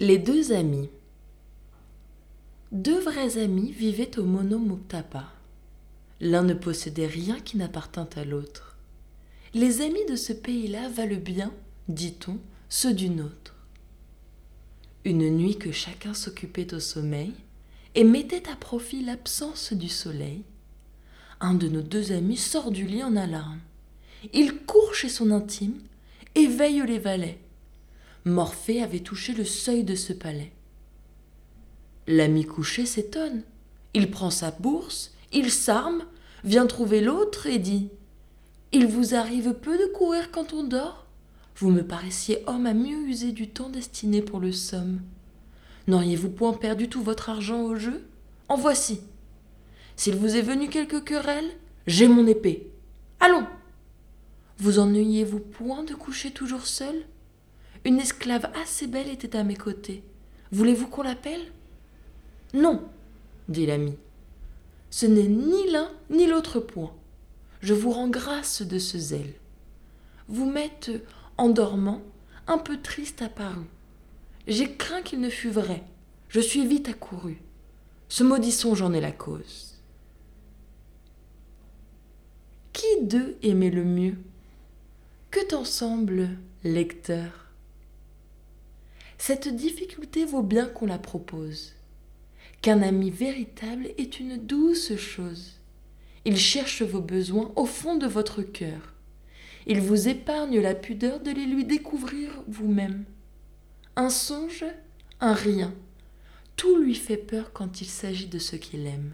Les deux amis. Deux vrais amis vivaient au Monomotapa. L'un ne possédait rien qui n'appartint à l'autre. Les amis de ce pays-là valent bien, dit-on, ceux du nôtre. Une nuit que chacun s'occupait au sommeil et mettait à profit l'absence du soleil, un de nos deux amis sort du lit en alarme. Il court chez son intime, éveille les valets. Morphée avait touché le seuil de ce palais. L'ami couché s'étonne. Il prend sa bourse, il s'arme, vient trouver l'autre et dit Il vous arrive peu de courir quand on dort? Vous me paraissiez homme à mieux user du temps destiné pour le somme. N'auriez-vous point perdu tout votre argent au jeu? En voici. S'il vous est venu quelque querelle, j'ai mon épée. Allons Vous ennuyez-vous point de coucher toujours seul? Une esclave assez belle était à mes côtés. Voulez-vous qu'on l'appelle? Non, dit l'ami. Ce n'est ni l'un ni l'autre point. Je vous rends grâce de ce zèle. Vous m'êtes, en dormant, un peu triste apparu. J'ai craint qu'il ne fût vrai. Je suis vite accouru. Ce maudit songe en est la cause. Qui d'eux aimait le mieux? Que t'en semble, lecteur? Cette difficulté vaut bien qu'on la propose. Qu'un ami véritable est une douce chose. Il cherche vos besoins au fond de votre cœur. Il vous épargne la pudeur de les lui découvrir vous-même un songe, un rien. Tout lui fait peur quand il s'agit de ce qu'il aime.